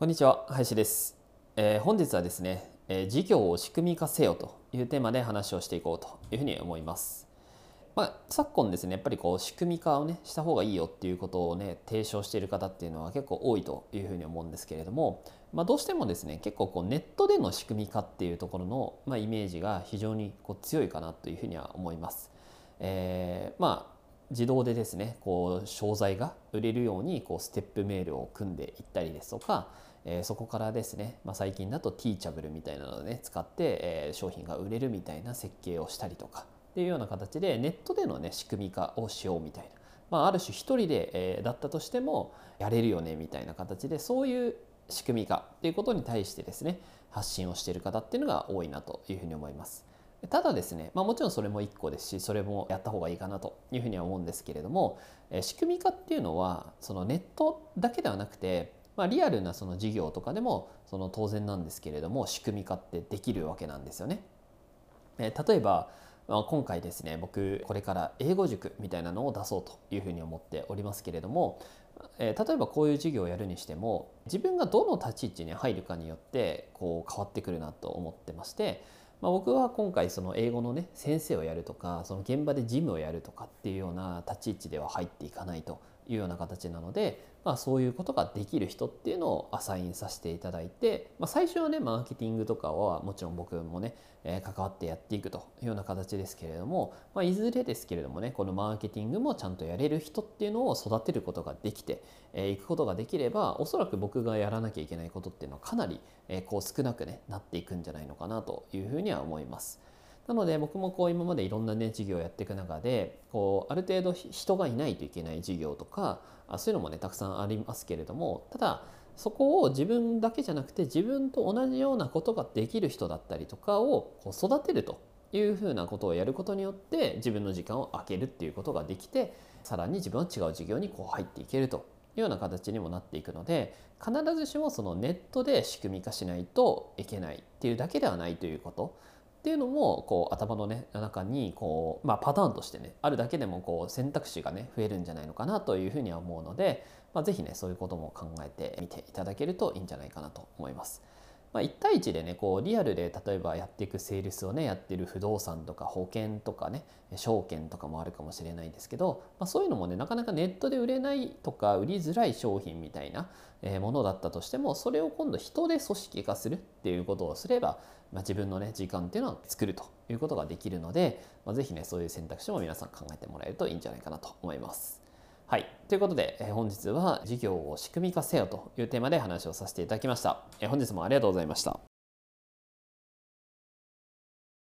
こんにちは林です、えー、本日はですね、えー、事業を仕組み化せよというテーマで話をしていこうというふうに思いますまあ、昨今ですねやっぱりこう仕組み化をねした方がいいよっていうことをね提唱している方っていうのは結構多いというふうに思うんですけれども、まあ、どうしてもですね結構こうネットでの仕組み化っていうところの、まあ、イメージが非常にこう強いかなというふうには思います。えー、まあ自動でですねこう商材が売れるようにこうステップメールを組んでいったりですとか、えー、そこからですね、まあ、最近だとティーチャブルみたいなのをね使って、えー、商品が売れるみたいな設計をしたりとかっていうような形でネットでのね仕組み化をしようみたいな、まあ、ある種一人で、えー、だったとしてもやれるよねみたいな形でそういう仕組み化っていうことに対してですね発信をしている方っていうのが多いなというふうに思います。ただですね、まあ、もちろんそれも1個ですしそれもやった方がいいかなというふうには思うんですけれども仕組み化っていうのはそのネットだけではなくて、まあ、リアルなその事業とかでもその当然なんですけれども仕組み化ってできるわけなんですよね。例えば今回ですね僕これから英語塾みたいなのを出そうというふうに思っておりますけれども例えばこういう授業をやるにしても自分がどの立ち位置に入るかによってこう変わってくるなと思ってましてまあ、僕は今回その英語のね先生をやるとかその現場で事務をやるとかっていうような立ち位置では入っていかないと。いうような形なので、まあ、そういうことができる人っていうのをアサインさせていただいて、まあ、最初はねマーケティングとかはもちろん僕もね、え、関わってやっていくというような形ですけれども、まあ、いずれですけれどもねこのマーケティングもちゃんとやれる人っていうのを育てることができてい、えー、くことができればおそらく僕がやらなきゃいけないことっていうのはかなり、え、こう少なくねなっていくんじゃないのかなというふうには思います。なので僕もこう今までいろんなね事業をやっていく中でこうある程度人がいないといけない事業とかそういうのもねたくさんありますけれどもただそこを自分だけじゃなくて自分と同じようなことができる人だったりとかをこう育てるというふうなことをやることによって自分の時間を空けるっていうことができてさらに自分は違う事業にこう入っていけるというような形にもなっていくので必ずしもそのネットで仕組み化しないといけないっていうだけではないということ。っていうのもこう頭の、ね、中にこう、まあ、パターンとしてねあるだけでもこう選択肢がね増えるんじゃないのかなというふうには思うので、まあ、是非ねそういうことも考えてみていただけるといいんじゃないかなと思います。まあ、1対1でねこうリアルで例えばやっていくセールスをねやってる不動産とか保険とかね証券とかもあるかもしれないんですけど、まあ、そういうのもねなかなかネットで売れないとか売りづらい商品みたいなものだったとしてもそれを今度人で組織化するっていうことをすれば、まあ、自分のね時間っていうのを作るということができるので、まあ、是非ねそういう選択肢も皆さん考えてもらえるといいんじゃないかなと思います。はい。ということで、え本日は事業を仕組み化せよというテーマで話をさせていただきました。え本日もありがとうございました。